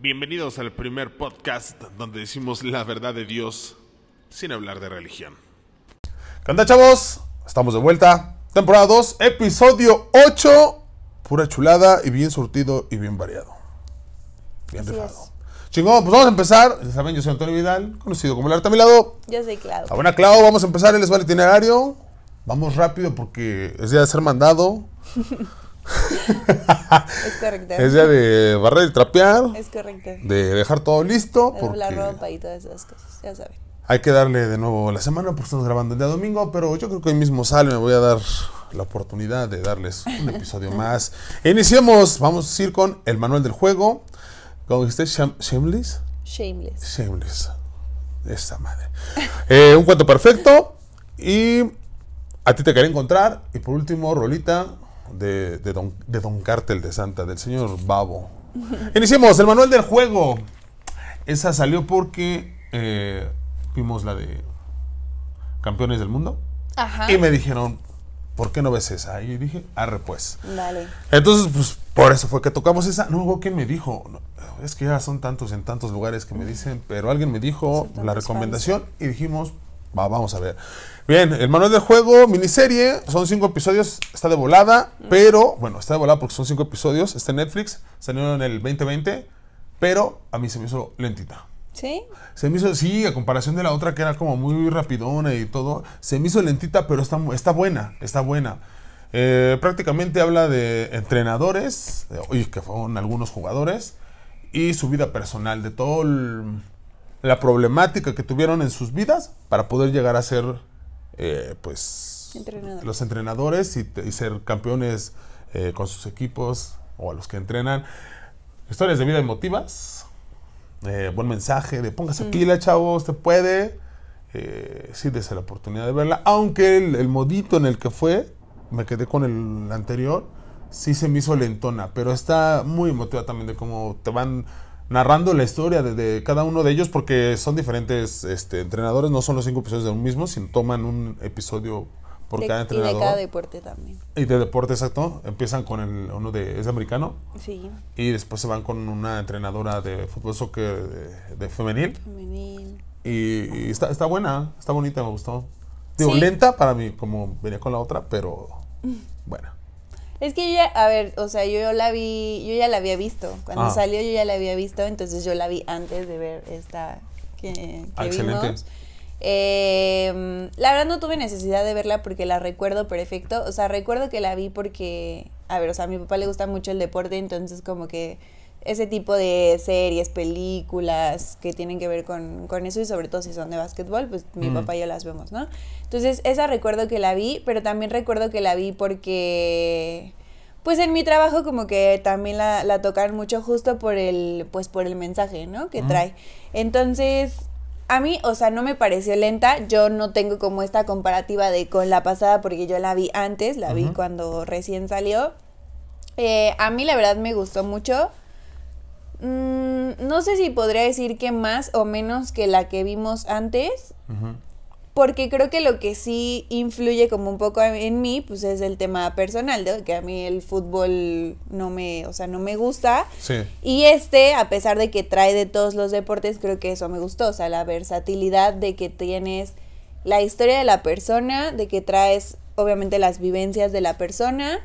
Bienvenidos al primer podcast donde decimos la verdad de Dios sin hablar de religión. ¿Qué onda, chavos? Estamos de vuelta. Temporada 2, episodio 8. Pura chulada y bien surtido y bien variado. Bien Así rifado. es. Chingón, pues vamos a empezar. Ya saben, yo soy Antonio Vidal, conocido como el arte a mi lado. Yo soy Clau. La buena Clau, vamos a empezar. Él les va el itinerario. Vamos rápido porque es día de ser mandado. Es correcto. Es día de barrer y trapear. Es correcto. De dejar todo listo. De Porque la ropa y todas esas cosas, ya saben. Hay que darle de nuevo la semana porque estamos grabando el día domingo, pero yo creo que hoy mismo sale, me voy a dar la oportunidad de darles un episodio más. Iniciemos, vamos a ir con el manual del juego. ¿Cómo dijiste? Sham- Shameless. Shameless. Shameless. Esa madre. Eh, un cuento perfecto y a ti te quería encontrar. Y por último, rolita de, de, don, de Don Cártel de Santa, del señor Babo. Iniciemos, el manual del juego. Esa salió porque eh, vimos la de Campeones del Mundo. Ajá. Y me dijeron, ¿por qué no ves esa? Y dije, arre pues. Dale. Entonces, pues por eso fue que tocamos esa. No, luego, ¿quién me dijo? No, es que ya son tantos en tantos lugares que me dicen, pero alguien me dijo la recomendación y dijimos, va, vamos a ver. Bien, el manual del juego, miniserie, son cinco episodios, está de volada, pero, bueno, está de volada porque son cinco episodios, está en Netflix, salió en el 2020, pero a mí se me hizo lentita. ¿Sí? Se me hizo, sí, a comparación de la otra que era como muy rapidona y todo, se me hizo lentita, pero está, está buena, está buena. Eh, prácticamente habla de entrenadores, y que fueron algunos jugadores, y su vida personal, de toda la problemática que tuvieron en sus vidas para poder llegar a ser, eh, pues, Entrenador. los entrenadores y, y ser campeones eh, con sus equipos o a los que entrenan. Historias de vida emotivas, eh, buen mensaje de póngase pila, chavos, te puede. Eh, sí, dese la oportunidad de verla. Aunque el, el modito en el que fue, me quedé con el anterior, sí se me hizo lentona, pero está muy emotiva también de cómo te van narrando la historia de, de cada uno de ellos, porque son diferentes este, entrenadores, no son los cinco episodios de un mismo, sino toman un episodio por De- cada y entrenador. de cada deporte también. Y de deporte, exacto. Empiezan con el, uno de, es americano, Sí. y después se van con una entrenadora de fútbol soccer de, de femenil. Femenil. Y, y está, está buena, está bonita, me gustó. Digo, Sí. lenta para mí, como venía con la otra, pero bueno. Es que yo ya, a ver, o sea, yo la vi, yo ya la había visto. Cuando Ah. salió yo ya la había visto, entonces yo la vi antes de ver esta que, que Ah, excelente. vimos. Eh, la verdad no tuve necesidad de verla porque la recuerdo perfecto. O sea, recuerdo que la vi porque, a ver, o sea, a mi papá le gusta mucho el deporte, entonces como que ese tipo de series, películas que tienen que ver con, con eso y sobre todo si son de básquetbol, pues mi Mm. papá y yo las vemos, ¿no? Entonces esa recuerdo que la vi, pero también recuerdo que la vi porque pues en mi trabajo como que también la, la tocan mucho justo por el, pues por el mensaje, ¿no? Que Ujú. trae. Entonces, a mí, o sea, no me pareció lenta. Yo no tengo como esta comparativa de con la pasada porque yo la vi antes, la vi cuando recién salió. Eh, a mí la verdad me gustó mucho. Mm, no sé si podría decir que más o menos que la que vimos antes, porque creo que lo que sí influye como un poco en mí, pues es el tema personal, ¿no? que a mí el fútbol no me, o sea, no me gusta. Sí. Y este, a pesar de que trae de todos los deportes, creo que eso me gustó, o sea, la versatilidad de que tienes la historia de la persona, de que traes obviamente las vivencias de la persona,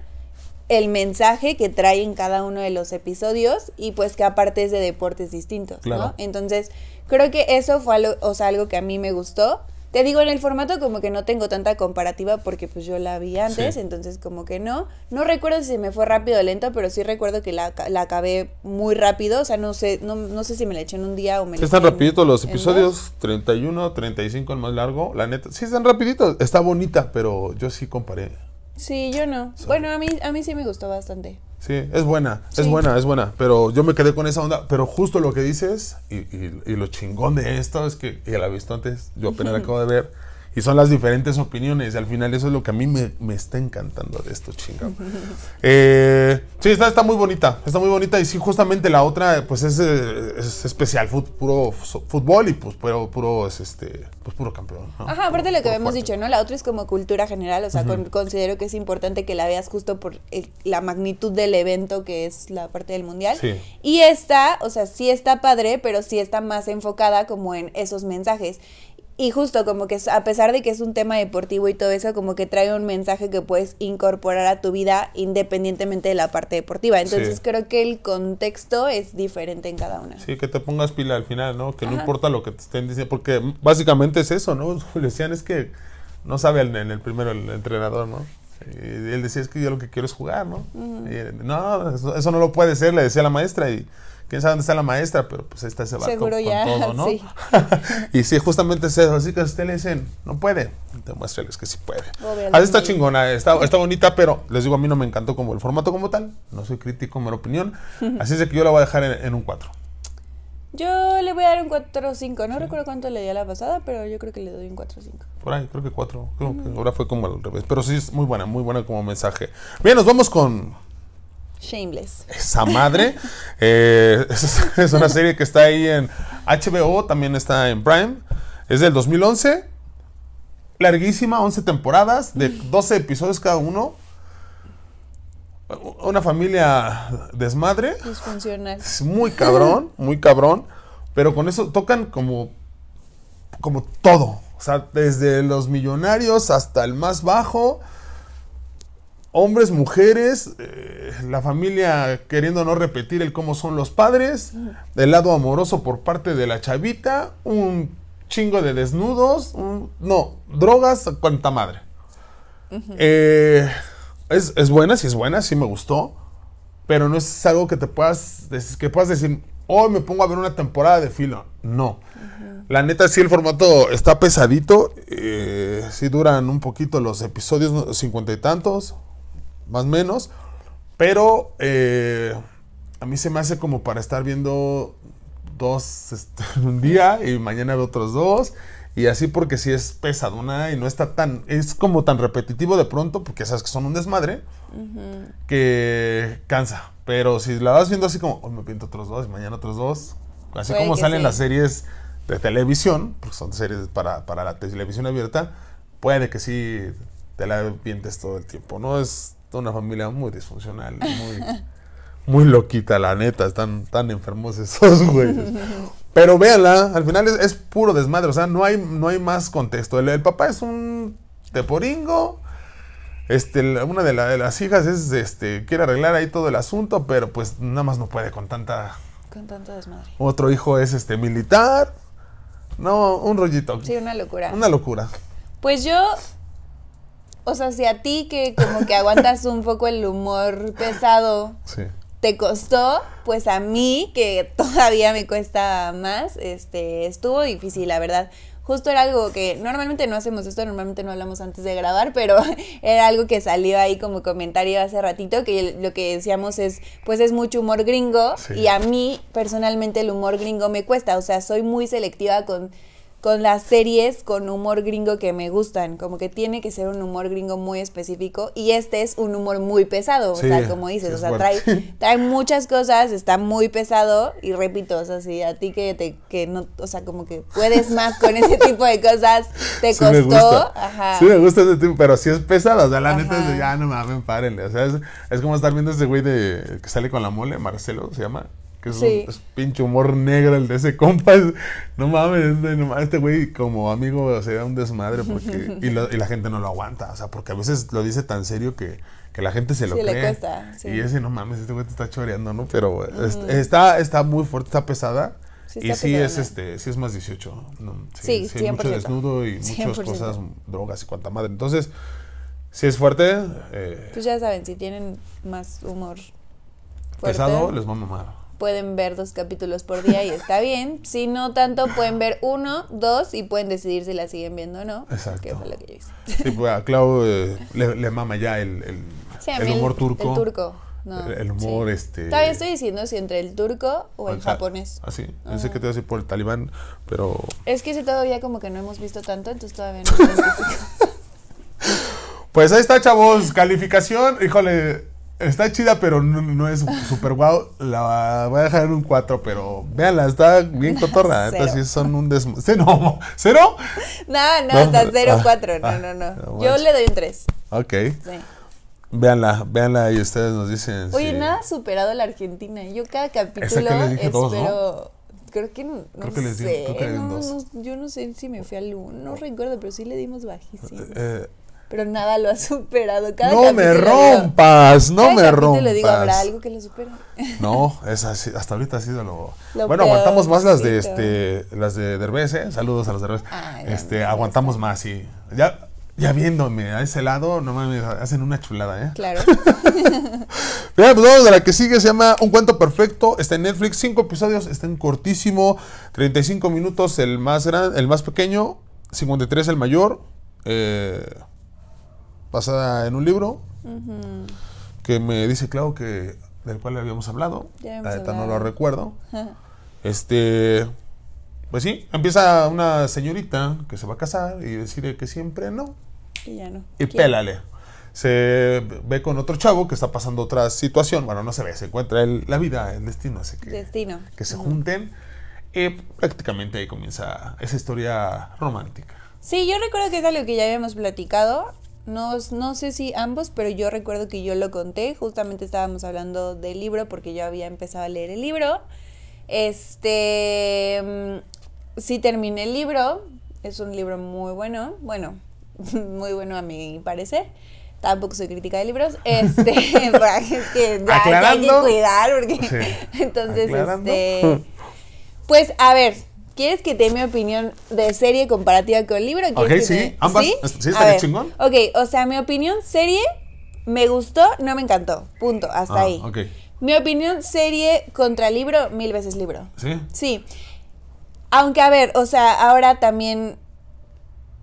el mensaje que trae en cada uno de los episodios y pues que aparte es de deportes distintos, Claro. ¿no? Entonces, creo que eso fue algo, o sea, algo que a mí me gustó. Te digo, en el formato como que no tengo tanta comparativa porque pues yo la vi antes, Sí. entonces como que no. No recuerdo si se me fue rápido o lento, pero sí recuerdo que la, la acabé muy rápido, o sea, no sé, no, no sé si me la eché en un día o me la están rapiditos los episodios, 31, 35 el más largo, la neta. Sí están rapiditos, está bonita, pero yo sí comparé. Sí, yo no. Bueno, a mí, a mí sí me gustó bastante. Sí, es buena, es buena, es buena. Pero yo me quedé con esa onda. Pero justo lo que dices, y, y- y lo chingón de esto es que ya la he visto antes, yo apenas la acabo de ver. Y son las diferentes opiniones. Y al final eso es lo que a mí me, me está encantando de esto, chingado. Eh, sí, está, está muy bonita, está muy bonita y sí, justamente la otra, pues es, eh, es especial, fut- puro fútbol y pues puro, puro, es este, pues puro campeón. ¿no? Ajá, aparte de lo que habíamos fuerte. dicho, ¿no? La otra es como cultura general, o sea, con- considero que es importante que la veas justo por el- la magnitud del evento que es la parte del mundial. Sí. Y esta, o sea, sí está padre, pero sí está más enfocada como en esos mensajes. Y justo como que a pesar de que es un tema deportivo y todo eso, como que trae un mensaje que puedes incorporar a tu vida independientemente de la parte deportiva. Entonces Sí. creo que el contexto es diferente en cada una. Sí, que te pongas pila al final, ¿no? Que no importa lo que te estén diciendo, porque básicamente es eso, ¿no? Le decían es que no sabe en el primero el entrenador, ¿no? Y él decía es que yo lo que quiero es jugar, ¿no? Y él, no, eso, eso no lo puede ser, le decía la maestra y quién sabe dónde está la maestra, pero pues ahí está ese vato Seguro con ya, todo, ¿no? sí. y sí, justamente es eso, así que usted le dicen, no puede, demuéstreles que sí puede. Obviamente. Así está chingona, está, está bonita, pero les digo, a mí no me encantó como el formato como tal, no soy crítico, mera opinión, así es de que yo la voy a dejar en, en un 4. Yo le voy a dar un 4 o 5. No recuerdo cuánto le di a la pasada, pero yo creo que le doy un 4 o 5. Por ahí, creo que cuatro. Creo que ahora fue como al revés. Pero sí es muy buena, muy buena como mensaje. Bien, nos vamos con Shameless. esa madre. Eh, es, es una serie que está ahí en HBO, también está en Prime. Es del 2011. Larguísima, 11 temporadas, de 12 episodios cada uno. Una familia desmadre. Disfuncional. Es muy cabrón, muy cabrón. Pero con eso tocan como, como todo. O sea, desde los millonarios hasta el más bajo. Hombres, mujeres, eh, la familia queriendo no repetir el cómo son los padres, el lado amoroso por parte de la chavita, un chingo de desnudos, un- no, drogas, cuanta madre. Eh, es, es buena, sí es buena, sí me gustó, pero no es algo que te puedas, que puedas decir, hoy me pongo a ver una temporada de filo. No. La neta, sí, el formato está pesadito. eh, sí duran un poquito los episodios, cincuenta y tantos, más o menos. Pero eh, a mí se me hace como para estar viendo dos este, un día y mañana veo otros dos. Y así porque sí es pesadona y no está tan... Es como tan repetitivo de pronto, porque sabes que son un desmadre, que cansa. Pero si la vas viendo así como, hoy me pinto otros dos y mañana otros dos, así Puede como salen sí. las series de televisión, porque son series para, para la televisión abierta, puede que sí te la vientes todo el tiempo, ¿no? Es una familia muy disfuncional, muy, muy loquita, la neta, están tan enfermos esos güeyes. Pero véanla, al final es, es puro desmadre, o sea, no hay, no hay más contexto. El, el papá es un teporingo, este, una de, la- de las hijas es, este, quiere arreglar ahí todo el asunto, pero pues nada más no puede con tanta... Con tanto desmadre. Otro hijo es, este, militar. No, un rollito. Sí, una locura. Una locura. Pues yo, o sea, si a ti que como que aguantas un poco el humor pesado Sí. te costó, pues a mí que todavía me cuesta más, este, estuvo difícil, la verdad. Justo era algo que normalmente no hacemos esto, normalmente no hablamos antes de grabar, pero era algo que salió ahí como comentario hace ratito, que lo que decíamos es, pues es mucho humor gringo Sí. y a mí personalmente el humor gringo me cuesta, o sea, soy muy selectiva con con las series con humor gringo que me gustan, como que tiene que ser un humor gringo muy específico y este es un humor muy pesado, Sí, o sea, como dices, sí o sea, trae, trae muchas cosas, está muy pesado y repito, o sea, si a ti que te que no, o sea, como que puedes más con ese tipo de cosas, te Sí me costó, gusta. ajá. Sí me gusta ese tipo, pero sí es pesado. O sea, la neta es de ya no mames, párenle. O sea, es, es como estar viendo ese güey de que sale con la mole, Marcelo se llama. Que es, Sí. un, es pinche humor negro el de ese compa. es- no mames, no este güey como amigo o sea, un desmadre porque y, lo- y la gente no lo aguanta. O sea, porque a veces lo dice tan serio que, que la gente se lo Sí, le cree. cuesta, sí. Y ese no mames, este güey te está choreando, ¿no? Pero es- está, está muy fuerte, está pesada. Sí, y sí es este, sí es más 18. ¿no? Sí, hay mucho 100%. desnudo y muchas 100%. cosas, drogas y cuanta madre. Entonces, si es fuerte, eh, Pues ya saben, si tienen más humor fuerte, pesado, les va a mamar. Pueden ver dos capítulos por día y está bien. Si no tanto, pueden ver uno, dos y pueden decidir si la siguen viendo o no. Exacto. Que fue lo que yo hice. Sí, pues a Clau eh, le, le mama ya el, el, Sí, el humor turco. El turco. No, el, el humor, sí. este... Todavía estoy diciendo si entre el turco o el o sea, japonés. Así, pensé que te iba a decir por el talibán, pero... Es que ese todavía como que no hemos visto tanto, entonces todavía no. Pues ahí está, chavos. Calificación, híjole, está chida, pero no, no es súper guau. La voy a dejar en un 4, pero véanla, está bien cotorra. Cero. Entonces son un des... ¿Sí, no? ¿Cero? No, no, No, hasta ah, 0-4. ah, No, no, no. no Yo le doy un 3. Ok. Sí. Véanla, véanla y ustedes nos dicen. Oye, si- nada superado la Argentina. Yo cada capítulo que les dije dos, ¿no? espero. Creo que no, no Creo que les di- sé. creo que le di un no, dos. no, yo no sé si me fui al 1. No recuerdo, pero sí le dimos bajísimo. Eh, Pero nada lo ha superado. Cada no me digo- rompas, no cada me capítulo le digo, ¿habrá rompas. algo que lo supere? No, ha sido- hasta ahorita ha sido lo. Lo bueno, aguantamos más las de este, las de Derbez, ¿eh? Saludos a los Derbez. Ay, la este, aguantamos más, sí. Ya, ya viéndome a ese lado, no mames, hacen una chulada, ¿eh? Claro. Bien, pues vamos a la que sigue, se llama Un Cuento Perfecto, está en Netflix, cinco episodios, está en cortísimo, 35 minutos el más gran, el más pequeño, 53 el mayor, eh, basada en un libro que me dice Clau que del cual habíamos hablado, Ya habíamos la neta no lo recuerdo. Este, pues sí, empieza una señorita que se va a casar y decide que siempre no. y ya no. Y ¿Quién? pélale. Se ve con otro chavo que está pasando otra situación. Bueno, no se ve, se encuentra el- la vida, el destino, así que, Destino. que se junten. Y prácticamente ahí comienza esa historia romántica. Sí, yo recuerdo que es algo que ya habíamos platicado. No, no sé si ambos, pero yo recuerdo que yo lo conté. Justamente estábamos hablando del libro porque yo había empezado a leer el libro. Este. mm, Sí, terminé el libro. Es un libro muy bueno. Bueno, muy bueno a mi parecer. Tampoco soy crítica de libros. Este. es que ya, ya hay que cuidar porque. Sí. Entonces, Aclarando. este. Pues, a ver, ¿quieres que te dé mi opinión de serie comparativa con el libro? ¿Quieres Ok, que sí, te- ambas. ¿Sí? Sí, ver, chingón. Ok, o sea, mi opinión serie me gustó, no me encantó. Punto, hasta Ah, ahí. ok. Mi opinión serie contra libro, mil veces libro. ¿Sí? Sí. Aunque, a ver, o sea, ahora también.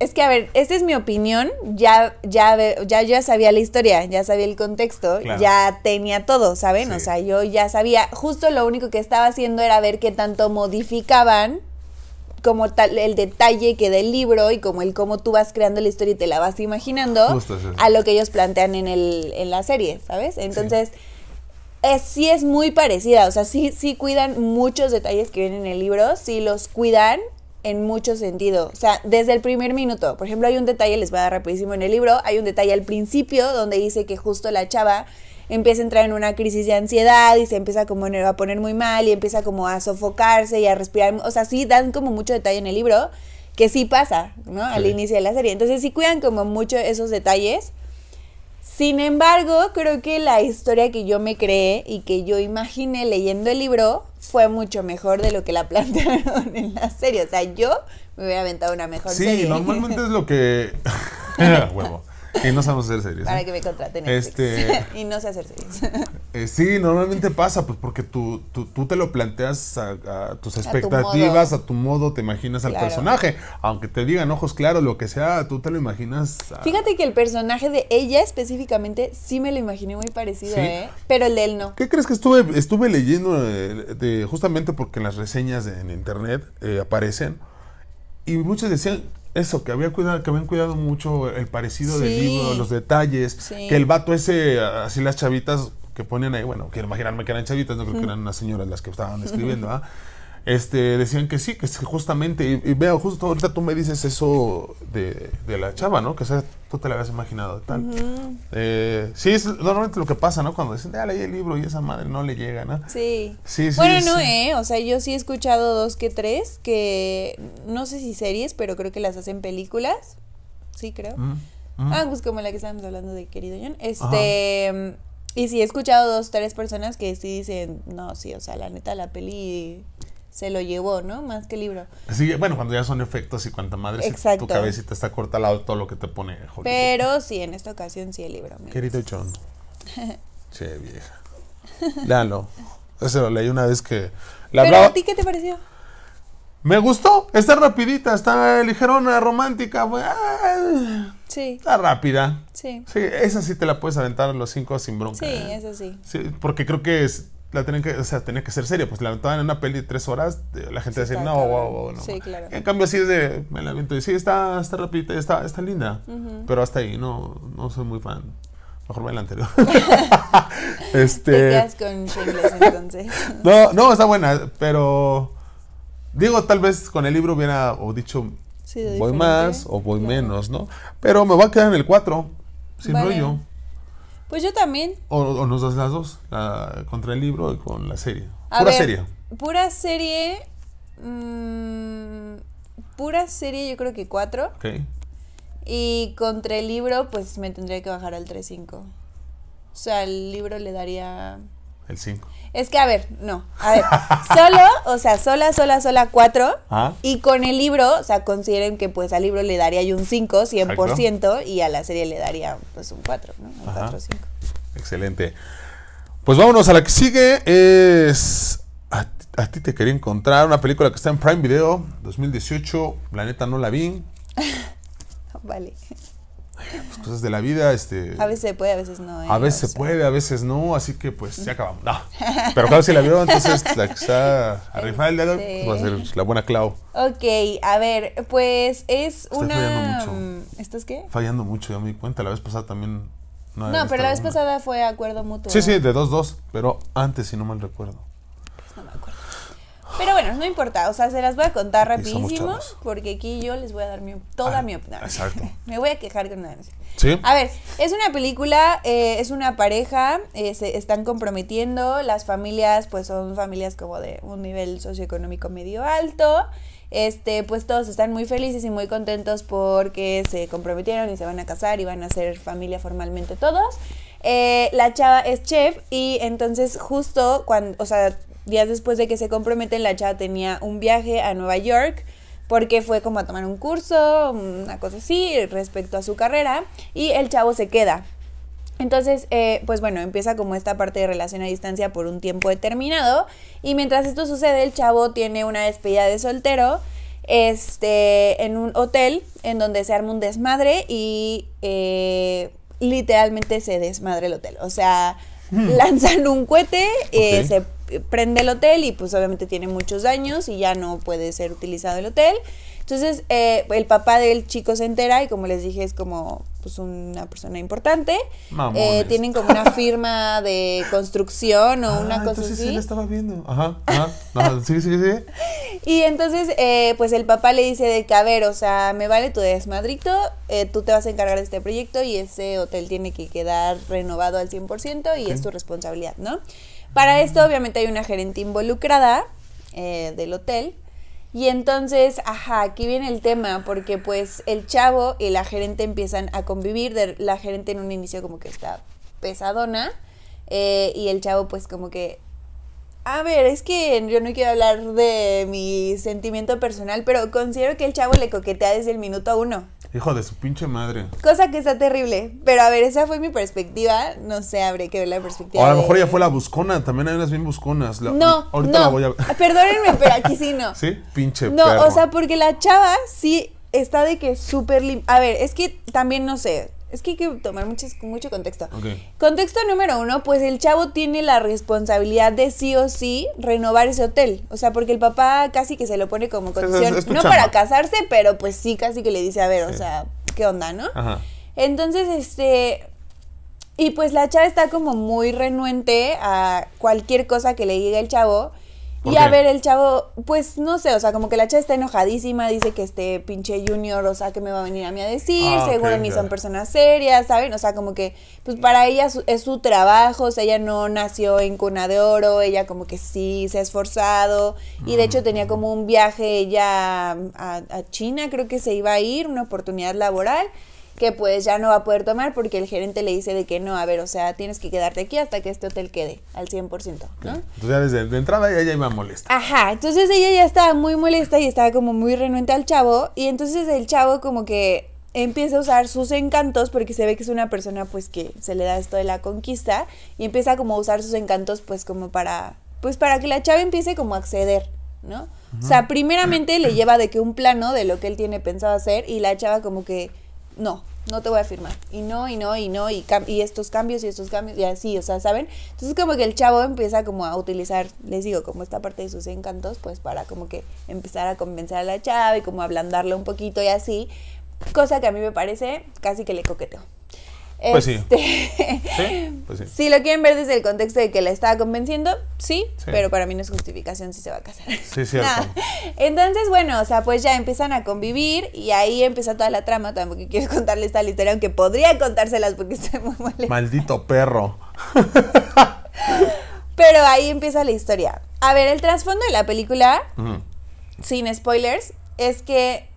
Es que, a ver, esta es mi opinión. Ya, ya, ya, ya sabía la historia, ya sabía el contexto, Claro. ya tenía todo, ¿saben? Sí. O sea, yo ya sabía. Justo lo único que estaba haciendo era ver qué tanto modificaban como tal el detalle que del libro y como el cómo tú vas creando la historia y te la vas imaginando Justo a lo que ellos plantean en el en la serie, ¿sabes? Entonces es, sí es muy parecida, o sea, sí, sí cuidan muchos detalles que vienen en el libro, sí los cuidan en mucho sentido, o sea, desde el primer minuto, por ejemplo, hay un detalle, les voy a dar rapidísimo en el libro, hay un detalle al principio donde dice que justo la chava empieza a entrar en una crisis de ansiedad y se empieza como a poner muy mal y empieza como a sofocarse y a respirar, o sea, sí dan como mucho detalle en el libro, que sí pasa, ¿no? Al Sí. inicio de la serie, entonces sí cuidan como mucho esos detalles, sin embargo, creo que la historia que yo me creé y que yo imaginé leyendo el libro fue mucho mejor de lo que la plantearon en la serie. O sea, yo me hubiera aventado una mejor Sí, serie. normalmente es lo que. Huevo. Y no sabemos hacer series. Para ¿eh? que me contraten en Este- y no sé hacer series. Eh, sí, normalmente pasa, pues porque tú, tú, tú te lo planteas a, a tus tu expectativas, a tu, modo, te imaginas al Claro. personaje. Aunque te digan ojos claros, lo que sea, tú te lo imaginas. a- Fíjate que el personaje de ella específicamente sí me lo imaginé muy parecido, Sí. ¿eh? Pero el de él no. ¿Qué crees que estuve, estuve leyendo eh, de, justamente porque en las reseñas de- en internet eh, aparecen? Y muchos decían eso, que, había cuidado, que habían cuidado mucho el parecido del Sí. libro, los detalles, Sí. que el vato ese, así las chavitas que ponían ahí, bueno, quiero imaginarme que eran chavitas, no creo que eran unas señoras las que estaban escribiendo, ¿ah? Este, decían que sí, que es justamente, y, y veo, justo ahorita tú me dices eso de, de la chava, ¿no? Que o sea, tú te la habías imaginado tal. Eh, sí, es normalmente lo que pasa, ¿no? Cuando dicen, ah, leí el libro y esa madre no le llega, ¿no? Sí. Sí, sí, Bueno, no. ¿eh? O sea, yo sí he escuchado dos que tres que no sé si series, pero creo que las hacen películas. Sí, creo. Mm, mm. Ah, pues como la que estábamos hablando de querido John. Este. Y sí, he escuchado dos, tres personas que sí dicen, no, sí, o sea, la neta, la peli se lo llevó, ¿no? Más que el libro. Sí, bueno, cuando ya son efectos y cuanta madre, si Exacto. tu cabecita está corta al lado todo lo que te pone Hollywood. Pero sí, en esta ocasión sí el libro. Querido. John. Che, vieja. Léalo. Ese lo leí una vez que... La Pero hablaba... a ti, ¿qué te pareció? Me gustó. Está rapidita, está ligerona, romántica. güey. Ah, Sí, Está rápida. sí. Sí, esa sí te la puedes aventar a los cinco sin bronca. Sí, ¿eh? eso sí. Sí, porque creo que es, la tienen que, o sea, tenía que ser seria. Pues la aventaban en una peli de tres horas, eh, la gente Sí, decía, no, wow, wow, no. Sí, claro. En cambio, así es de, me la aviento y sí, está, está rapidita, está, está linda. Pero hasta ahí, no, no soy muy fan. Mejor ve la anterior. Te este. quedas con Shameless entonces. No, no, está buena, pero. Digo, tal vez con el libro hubiera o dicho Sí, voy más o voy claro. menos, ¿no? Pero me voy a quedar en el 4, sin Vale. rollo. Pues yo también. O, o nos das las dos, la- contra el libro y con la serie. A Pura ver, serie. Pura serie. mm, pura serie, yo creo que cuatro. Ok. Y contra el libro, pues me tendría que bajar al 3.5. O sea, el libro le daría. El 5. Es que, a ver, no. A ver, solo, o sea, sola, sola, sola, cuatro. Ah. Y con el libro, o sea, consideren que pues al libro le daría yo un 5, 100%, y a la serie le daría pues un 4, ¿no? Un Ajá. 4 5. Excelente. Pues vámonos a la que sigue. Es. A, ti- a ti te quería encontrar una película que está en Prime Video 2018. La neta no la vi. Vale. Pues, cosas de la vida. Este, A veces se puede, a veces no. ¿eh? a veces O se puede, a veces no. Así que pues ya acabamos. No. Pero claro, si la vio, entonces la que está a rifar el dedo pues, va a ser la buena Clau. Ok, a ver, pues es Estoy una. fallando mucho. mm, ¿Esto es qué? Fallando mucho, ya me di cuenta. La vez pasada también. No, pero la vez pasada fue acuerdo mutuo. Sí, sí, de 2-2. Pero antes, si no mal recuerdo. Pero bueno, no importa, o sea, se las voy a contar rapidísimo, porque aquí yo les voy a dar mi, toda Ah, mi opinión. exacto. me voy a quejar con nada. Sí. A ver, es una película, eh, es una pareja, eh, se están comprometiendo, las familias pues son familias como de un nivel socioeconómico medio alto, este pues todos están muy felices y muy contentos porque se comprometieron y se van a casar y van a ser familia formalmente todos. Eh, la chava es chef y entonces justo cuando, o sea, días después de que se comprometen, la chava tenía un viaje a Nueva York porque fue como a tomar un curso, una cosa así, respecto a su carrera, y el chavo se queda. Entonces, eh, pues bueno, empieza como esta parte de relación a distancia por un tiempo determinado, y mientras esto sucede, el chavo tiene una despedida de soltero, este, en un hotel, en donde se arma un desmadre, y eh, literalmente se desmadre el hotel. O sea, lanzan un cohete, eh, se prende el hotel y pues obviamente tiene muchos daños y ya no puede ser utilizado el hotel. Entonces eh, el papá del chico se entera y como les dije es como pues una persona importante. Eh, tienen como una firma de construcción o una Ah, cosa entonces así. sí la estaba viendo. Ajá, ajá. sí, sí, sí. Y entonces, eh, pues el papá le dice de que, a ver, o sea, me vale tu desmadrito, eh, tú te vas a encargar de este proyecto y ese hotel tiene que quedar renovado al 100% y es tu responsabilidad, ¿no? Para esto, obviamente, hay una gerente involucrada eh, del hotel. Y entonces, ajá, aquí viene el tema, porque pues el chavo y la gerente empiezan a convivir, la gerente en un inicio como que está pesadona, eh, y el chavo pues como que a ver, es que yo no quiero hablar de mi sentimiento personal, pero considero que el chavo le coquetea desde el minuto uno. Hijo de su pinche madre. Cosa que está terrible. Pero a ver, esa fue mi perspectiva. No sé, habré que ver la perspectiva. O a lo de- mejor ella fue la buscona. También hay unas bien busconas. La- No, Ahorita no. la voy a Perdónenme, pero aquí sí no. ¿Sí? Pinche No, perro. o sea, porque la chava sí está de que súper lim- A ver, es que también no sé. Es que hay que tomar muchas- mucho contexto. Contexto número uno, pues el chavo tiene la responsabilidad de sí o sí renovar ese hotel. O sea, porque el papá casi que se lo pone como condición, es no chamba. para casarse, pero pues sí, casi que le dice, a ver, o sea, ¿qué onda, no? Ajá. Entonces, este. Y pues la chava está como muy renuente a cualquier cosa que le diga el chavo. ¿Por Y a ver, el chavo, pues no sé, o sea, como que la chava está enojadísima, dice que este pinche junior, o sea, que me va a venir a mí a decir, Ah, seguro ni ya. son personas serias, ¿saben? O sea, como que, pues para ella su- es su trabajo, o sea, ella no nació en cuna de oro, ella como que sí se ha esforzado, y de hecho tenía como un viaje ella a, a China, creo que se iba a ir, una oportunidad laboral que pues ya no va a poder tomar porque el gerente le dice de que no, a ver, o sea, tienes que quedarte aquí hasta que este hotel quede al 100%, ¿no? Entonces ya desde de entrada ella iba molesta. Ajá, entonces ella ya estaba muy molesta y estaba como muy renuente al chavo y entonces el chavo como que empieza a usar sus encantos porque se ve que es una persona pues que se le da esto de la conquista y empieza como a usar sus encantos pues como para pues para que la chava empiece como a acceder, ¿no? O sea, primeramente le lleva de que un plano de lo que él tiene pensado hacer y la chava como que no, no te voy a firmar. Y no, y no, y no, y, y estos cambios y estos cambios, y así, o sea, ¿saben? Entonces como que el chavo empieza como a utilizar, les digo, como esta parte de sus encantos, pues para como que empezar a convencer a la chava y como ablandarla un poquito y así. Cosa que a mí me parece casi que le coqueteo. Pues sí. Este, Sí, pues sí. Si lo quieren ver desde el contexto de que la estaba convenciendo, sí, Sí. pero para mí no es justificación si se va a casar. Sí, cierto. Entonces, bueno, o sea, pues ya empiezan a convivir y ahí empieza toda la trama. Tampoco quiero contarles tal historia, aunque podría contárselas porque estoy muy molesta. Maldito perro. Pero ahí empieza la historia. A ver, el trasfondo de la película, sin spoilers, es que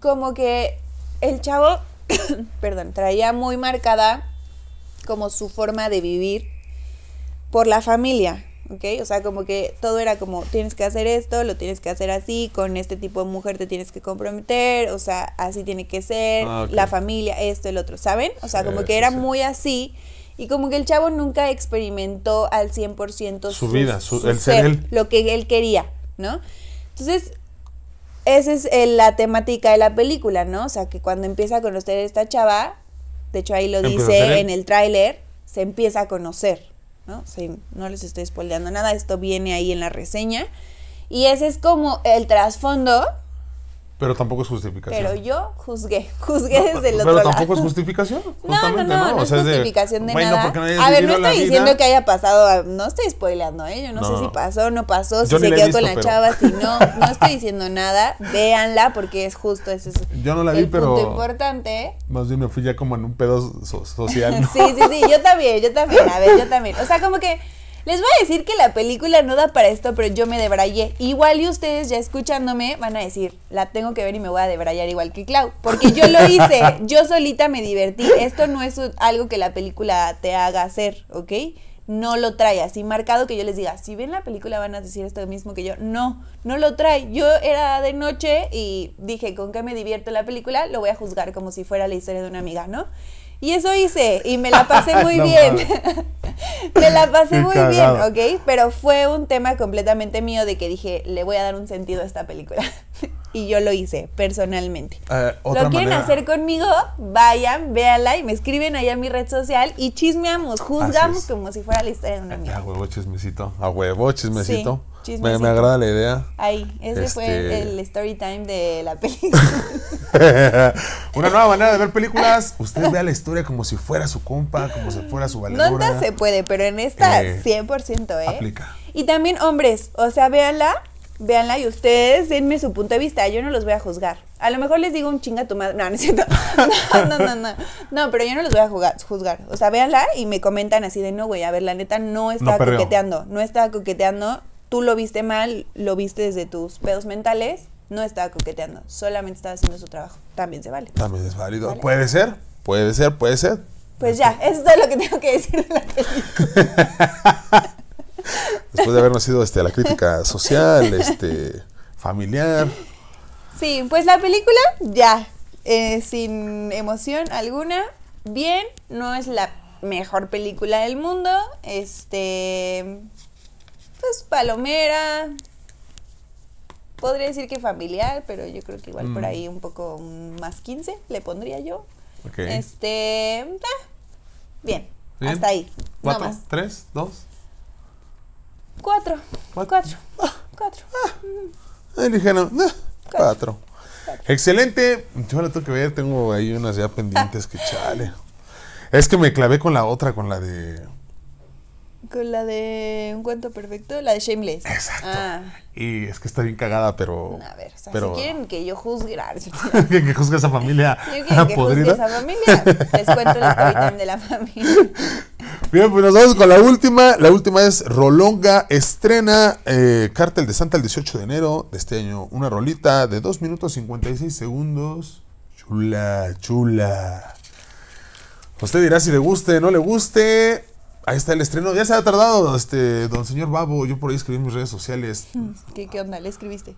como que el chavo, perdón, traía muy marcada como su forma de vivir por la familia, ¿ok? O sea, como que todo era como, tienes que hacer esto, lo tienes que hacer así, con este tipo de mujer te tienes que comprometer, o sea, así tiene que ser, Ah, la familia, esto, el otro, ¿saben? O sea, Sí, como que era sí. muy así. Y como que el chavo nunca experimentó al 100% Su vida, su- el ser ser, él. lo que él quería, ¿no? Entonces, esa es eh, la temática de la película, ¿no? O sea, que cuando empieza a conocer a esta chava, de hecho ahí lo dice en el tráiler, se empieza a conocer, ¿no? O sea, no les estoy spoileando nada, esto viene ahí en la reseña. Y ese es como el trasfondo, Pero tampoco es justificación. pero yo juzgué, juzgué desde el otro Pero lado. tampoco es justificación. No, no, no, no, O es sea, justificación de nada. A ver, no estoy vida. diciendo que haya pasado, no estoy spoileando, ¿eh? Yo no, No. sé si pasó, no pasó, si Yo se quedó con la pero- chava, si no, no estoy diciendo nada, véanla porque es justo ese es Yo no la vi, el punto pero- importante. Más bien me fui ya como en un pedo so- social. Sí, sí, sí, yo también, yo también, a ver, yo también. O sea, como que les voy a decir que la película no da para esto, pero yo me debrayé. Igual y ustedes ya escuchándome van a decir, la tengo que ver y me voy a debrayar igual que Clau. Porque yo lo hice, yo solita me divertí. Esto no es algo que la película te haga hacer, ¿ok? No lo trae así marcado que yo les diga, si ven la película van a decir esto mismo que yo. No, no lo trae. Yo era de noche y dije, ¿con qué me divierto la película? Lo voy a juzgar como si fuera la historia de una amiga, ¿no? Y eso hice y me la pasé muy No bien. me la pasé Qué muy cagado. bien, ¿ok? Pero fue un tema completamente mío de que dije, le voy a dar un sentido a esta película. y yo lo hice personalmente. Otra ¿Lo quieren manera. hacer conmigo? Vayan, véanla y me escriben ahí a mi red social y chismeamos, juzgamos como si fuera la historia de una A amiga. huevo chismecito. A huevo chismecito. Sí, Me, chismecito. me agrada la idea. Ahí, ese fue Este- el story time de la película. Una nueva manera de ver películas. Usted vea la historia como si fuera su compa, como si fuera su No valedora. en todas se puede, pero en esta Eh, 100%, ¿eh? aplica. Y también hombres, o sea, véanla, véanla y ustedes denme su punto de vista, yo no los voy a juzgar. A lo mejor les digo un chinga tu madre, no, no es cierto. No, no, no, no, no, pero yo no los voy a jugar- juzgar. O sea, véanla y me comentan así de, no, güey, a ver, la neta no estaba coqueteando, no estaba coqueteando, tú lo viste mal, lo viste desde tus pedos mentales, no estaba coqueteando, solamente estaba haciendo su trabajo, también se vale. También es válido. Vale. Puede ser, puede ser, puede ser. Pues ya, eso es todo lo que tengo que decir de la película. Después de haber nacido este, la crítica social, este, familiar. Sí, pues la película ya, eh, sin emoción alguna, bien, no es la mejor película del mundo, este, pues palomera, podría decir que familiar, pero yo creo que igual por Mm. ahí un poco más 15 le pondría yo. Este, ah, bien, Bien. hasta ahí, no ¿Cuatro? más. ¿Tres? ¿Dos? Cuatro, Cuatro. cuatro, cuatro. Ay, dije, no, eh, cuatro. Excelente. Yo la tengo que ver. Tengo ahí unas ya pendientes que chale. Es que me clavé con la otra, con la de. Con la de Un cuento perfecto, la de Shameless. Exacto. Ah. Y es que está bien cagada, pero. A ver, o sea, pero, si quieren que yo juzgue, ah, que, que juzgue a esa familia quieren que juzgue podrida. esa familia, les cuento el story time de la familia. Bien, pues nos vamos con la última. La última es Rolonga estrena eh, Cártel de Santa el 18 de enero de este año. Una rolita de 2 minutos 56 segundos. Chula, chula. Usted dirá si le guste, no le guste. Ahí está el estreno. Ya se ha tardado, este, don señor Babo. Yo por ahí escribí en mis redes sociales. ¿Qué, ¿Qué onda? ¿Le escribiste?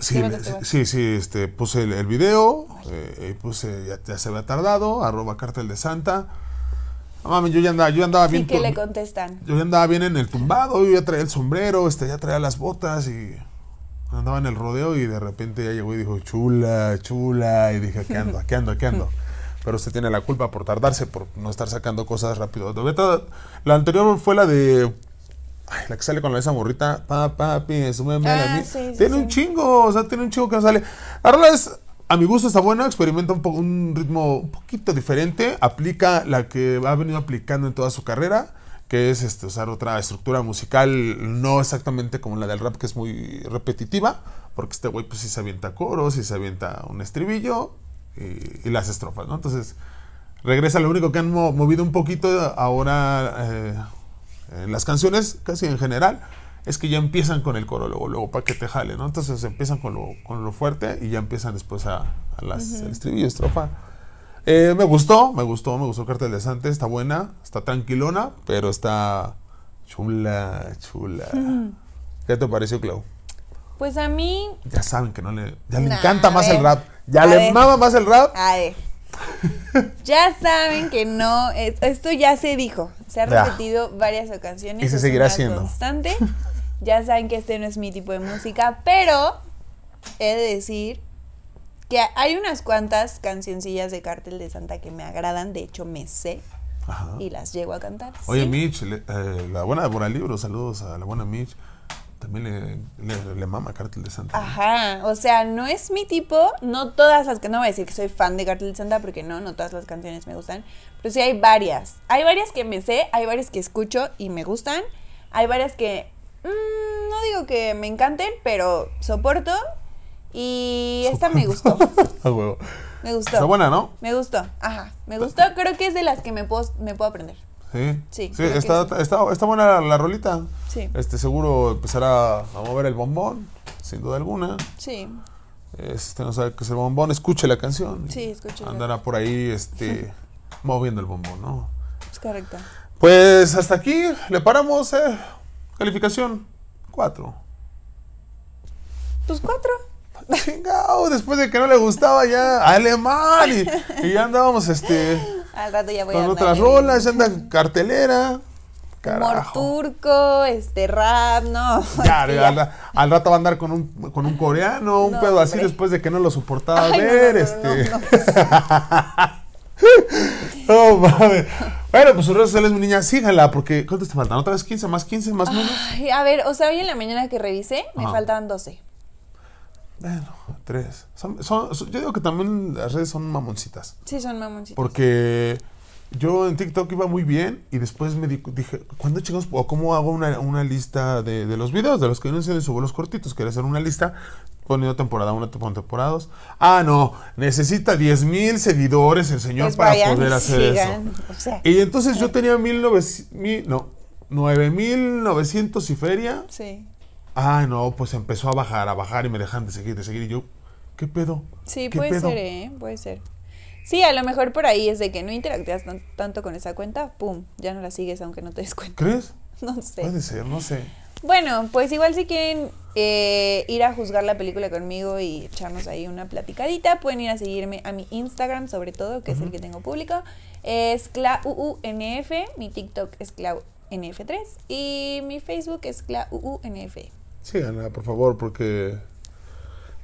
Sí, ¿Qué le- sí, sí, este, puse el, el video, eh, y puse, ya, ya se había tardado, arroba Cártel de Santa. No mames, yo ya andaba, yo andaba ¿Y bien. qué tu- le contestan? yo ya andaba bien en el tumbado, yo ya traía el sombrero, este, ya traía las botas y andaba en el rodeo y de repente ya llegó y dijo, chula, chula, y dije, ¿qué ando? ¿Qué ando? ¿Qué ando? Pero usted tiene la culpa por tardarse, por no estar sacando cosas rápido. La anterior fue la de. Ay, la que sale con la esa morrita. Pa, papi, súbeme Ah, la mi-". sí, sí, Tiene sí. un chingo, o sea, tiene un chingo que no sale. La rola es. A mi gusto está buena, experimenta un, un ritmo un poquito diferente, aplica la que ha venido aplicando en toda su carrera, que es este, usar otra estructura musical, no exactamente como la del rap, que es muy repetitiva, porque este güey pues sí se avienta coros y se avienta un estribillo y, y las estrofas, ¿no? Entonces, regresa, lo único que han mo- movido un poquito ahora eh, en las canciones, casi en general, es que ya empiezan con el coro luego, luego para que te jale, ¿no? Entonces empiezan con lo, con lo fuerte y ya empiezan después a, a las el estribillo, estrofa. Eh, me gustó, me gustó, me gustó Cartel de Sante, está buena, está tranquilona, pero está chula, chula. ¿Qué te pareció, Clau? Pues a mí, Ya saben que no le, ya le encanta más ver, el rap, ya le ver. mama más el rap. a ver. Ya saben que no, es- esto ya se dijo, se ha Ya. repetido varias ocasiones. Y se seguirá haciendo. Constante. Ya saben que este no es mi tipo de música, pero he de decir que hay unas cuantas cancioncillas de Cártel de Santa que me agradan, de hecho me sé Ajá. y las llego a cantar. Oye, sí. Mitch, le- eh, la buena de Libro, saludos a la buena Mitch. También le, le, le mama Cartel de Santa. Ajá, o sea, no es mi tipo, no todas las que no voy a decir que soy fan de Cartel de Santa porque no, no todas las canciones me gustan, pero sí hay varias. Hay varias que me sé, hay varias que escucho y me gustan, hay varias que mm, no digo que me encanten, pero soporto y esta me gustó, A huevo. me gustó. Está buena, ¿no? Me gustó, ajá, me gustó, creo que es de las que me puedo, me puedo aprender. Sí. Sí, Sí, está, sí. Está, está buena la, la rolita. Sí. Este, seguro empezará a mover el bombón, sin duda alguna. Sí, Este, no sabe qué es el bombón, escuche la canción. Sí, escúchela. Andará por ahí, este, moviendo el bombón, ¿no? es correcto. Pues hasta aquí le paramos, eh. Calificación 4. Pues cuatro. Chingao, después de que no le gustaba ya alemán y, y ya andábamos este Al rato ya voy a con andar otras rolas, ya anda cartelera. Humor turco, este rap, no. Ya, que al, al rato va a andar con un, con un coreano, un No, pedo así hombre. después de que no lo soportaba Ay, ver, no, no, este. no, no. No mames. Bueno, pues sus redes sociales, mi niña, síganla, porque ¿cuántos te faltan? ¿Otra vez 15 más 15 más menos? Ay, a ver, o sea, hoy en la mañana que revisé, me Ajá. faltaban 12. Bueno, tres. Son- son- son- yo digo que también las redes son mamoncitas. Sí, son mamoncitos. Porque yo en TikTok iba muy bien y después me di- dije, ¿cuándo chicos o cómo hago una, una lista de, de los videos de los que no se subo los cortitos? Quería hacer una lista poniendo temporada 1, temporada 2. Ah, no, necesita 10 mil seguidores el señor Pues para poder hacer sigan, eso. o sea. Y entonces yo tenía 1900, mil, no, 9900 y feria. Sí. Ah, no, pues empezó a bajar, a bajar y me dejan de seguir, de seguir. Y yo, ¿qué pedo? Sí, ¿Qué puede pedo? ser, ¿eh? Puede ser. Sí, a lo mejor por ahí es de que no interactúas tan- tanto con esa cuenta, pum, ya no la sigues aunque no te des cuenta. ¿Crees? No sé. Puede ser, no sé. Bueno, pues igual si quieren eh, ir a juzgar la película conmigo y echarnos ahí una platicadita, pueden ir a seguirme a mi Instagram sobre todo, que es el que tengo público. Es ClauUNF, mi TikTok es ClauNF3 y mi Facebook es ClauUNF. Síganla, por favor, porque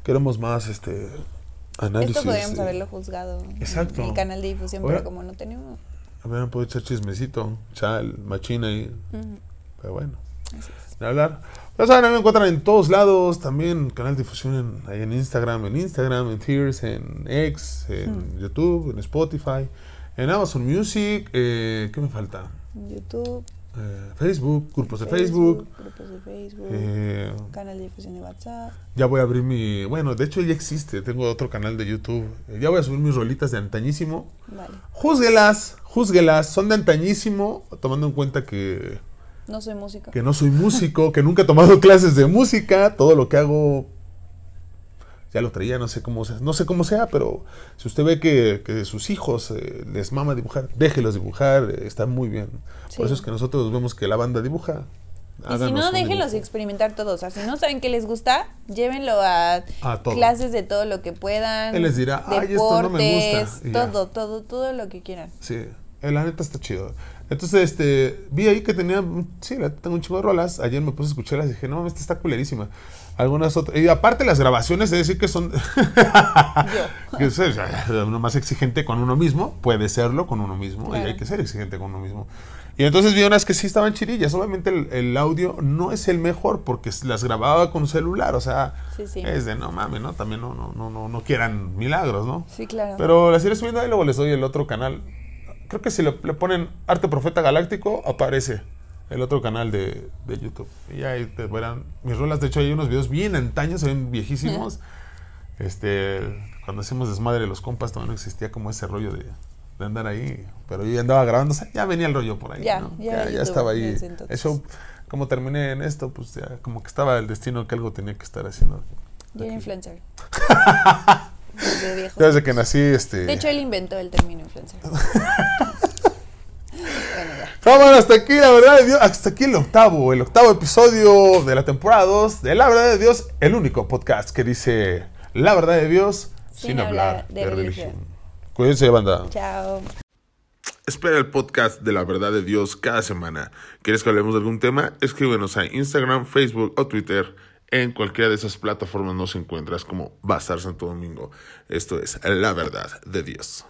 queremos más este análisis. Esto podríamos de- haberlo juzgado Exacto. en el canal de difusión, Ahora- pero como no tenemos... Hubieran podido echar chismecito, chal, machina y. Ujú, Pero bueno, de hablar. Ya saben, me encuentran en todos lados, también canal de difusión en, ahí en Instagram, en Instagram, en Tears, en X, en YouTube, en Spotify, en Amazon Music, eh, ¿qué me falta? YouTube, Eh, Facebook, grupos de Facebook. grupos de Facebook, eh, canal de difusión de WhatsApp. Ya voy a abrir mi. Bueno, de hecho ya existe. Tengo otro canal de YouTube. Eh, Ya voy a subir mis rolitas de antañísimo. Vale, Júzguelas, júzguelas. Son de antañísimo. Tomando en cuenta que, no soy música. que no soy músico, que nunca he tomado clases de música. Todo lo que hago. Ya lo traía, no sé cómo sea, no sé cómo sea, pero si usted ve que, que sus hijos eh, les mama dibujar, déjelos dibujar, eh, está muy bien. Sí. Por eso es que nosotros vemos que la banda dibuja. Y si no, déjenlos dibujo. experimentar todo. O sea, si no saben qué les gusta, llévenlo a, clases de todo lo que puedan. Él les dirá, "Ay, esto no me gusta", todo, todo, todo lo que quieran. Sí, eh, la neta está chido. Entonces, este, vi ahí que tenía, sí, tengo un chingo de rolas. Ayer me puse a escucharlas y dije, no mames, esta está culerísima. Algunas otras. Y aparte las grabaciones, es decir que son... Que es, uno más exigente con uno mismo, puede serlo con uno mismo, y hay que ser exigente con uno mismo. Y entonces vi unas que sí estaban chirillas. Obviamente el, el audio no es el mejor porque las grababa con celular, o sea, Sí, sí. es de no mames, ¿no? También no, no, no, no, no quieran milagros, ¿no? Sí, claro. Pero las iré subiendo ahí, luego les doy el otro canal. Creo que si le, le ponen Arte Profeta Galáctico, aparece el otro canal de, de YouTube. Y ahí te verán mis rolas. De hecho, hay unos videos bien antaños, se ven viejísimos. Este, cuando hacemos desmadre de los compas, todavía no existía como ese rollo de, de andar ahí. Pero yo ya andaba grabando, o sea, ya venía el rollo por ahí. Ya, ¿no? ya ya, ya estaba ahí. Eso, como terminé en esto, pues ya como que estaba el destino que algo tenía que estar haciendo. Yo era influencer. Desde viejo. Desde que nací, este. De hecho, él inventó el término influencer. Vámonos hasta aquí, la verdad de Dios. Hasta aquí el octavo, el octavo episodio de la temporada 2 de La Verdad de Dios, el único podcast que dice La Verdad de Dios sin, Sin hablar hablar de, de religión. religión. Cuídense, banda. Chao. Espera el podcast de la verdad de Dios cada semana. ¿Quieres que hablemos de algún tema? Escríbenos a Instagram, Facebook o Twitter. En cualquiera de esas plataformas nos encuentras como Bazar Santo Domingo. Esto es la verdad de Dios.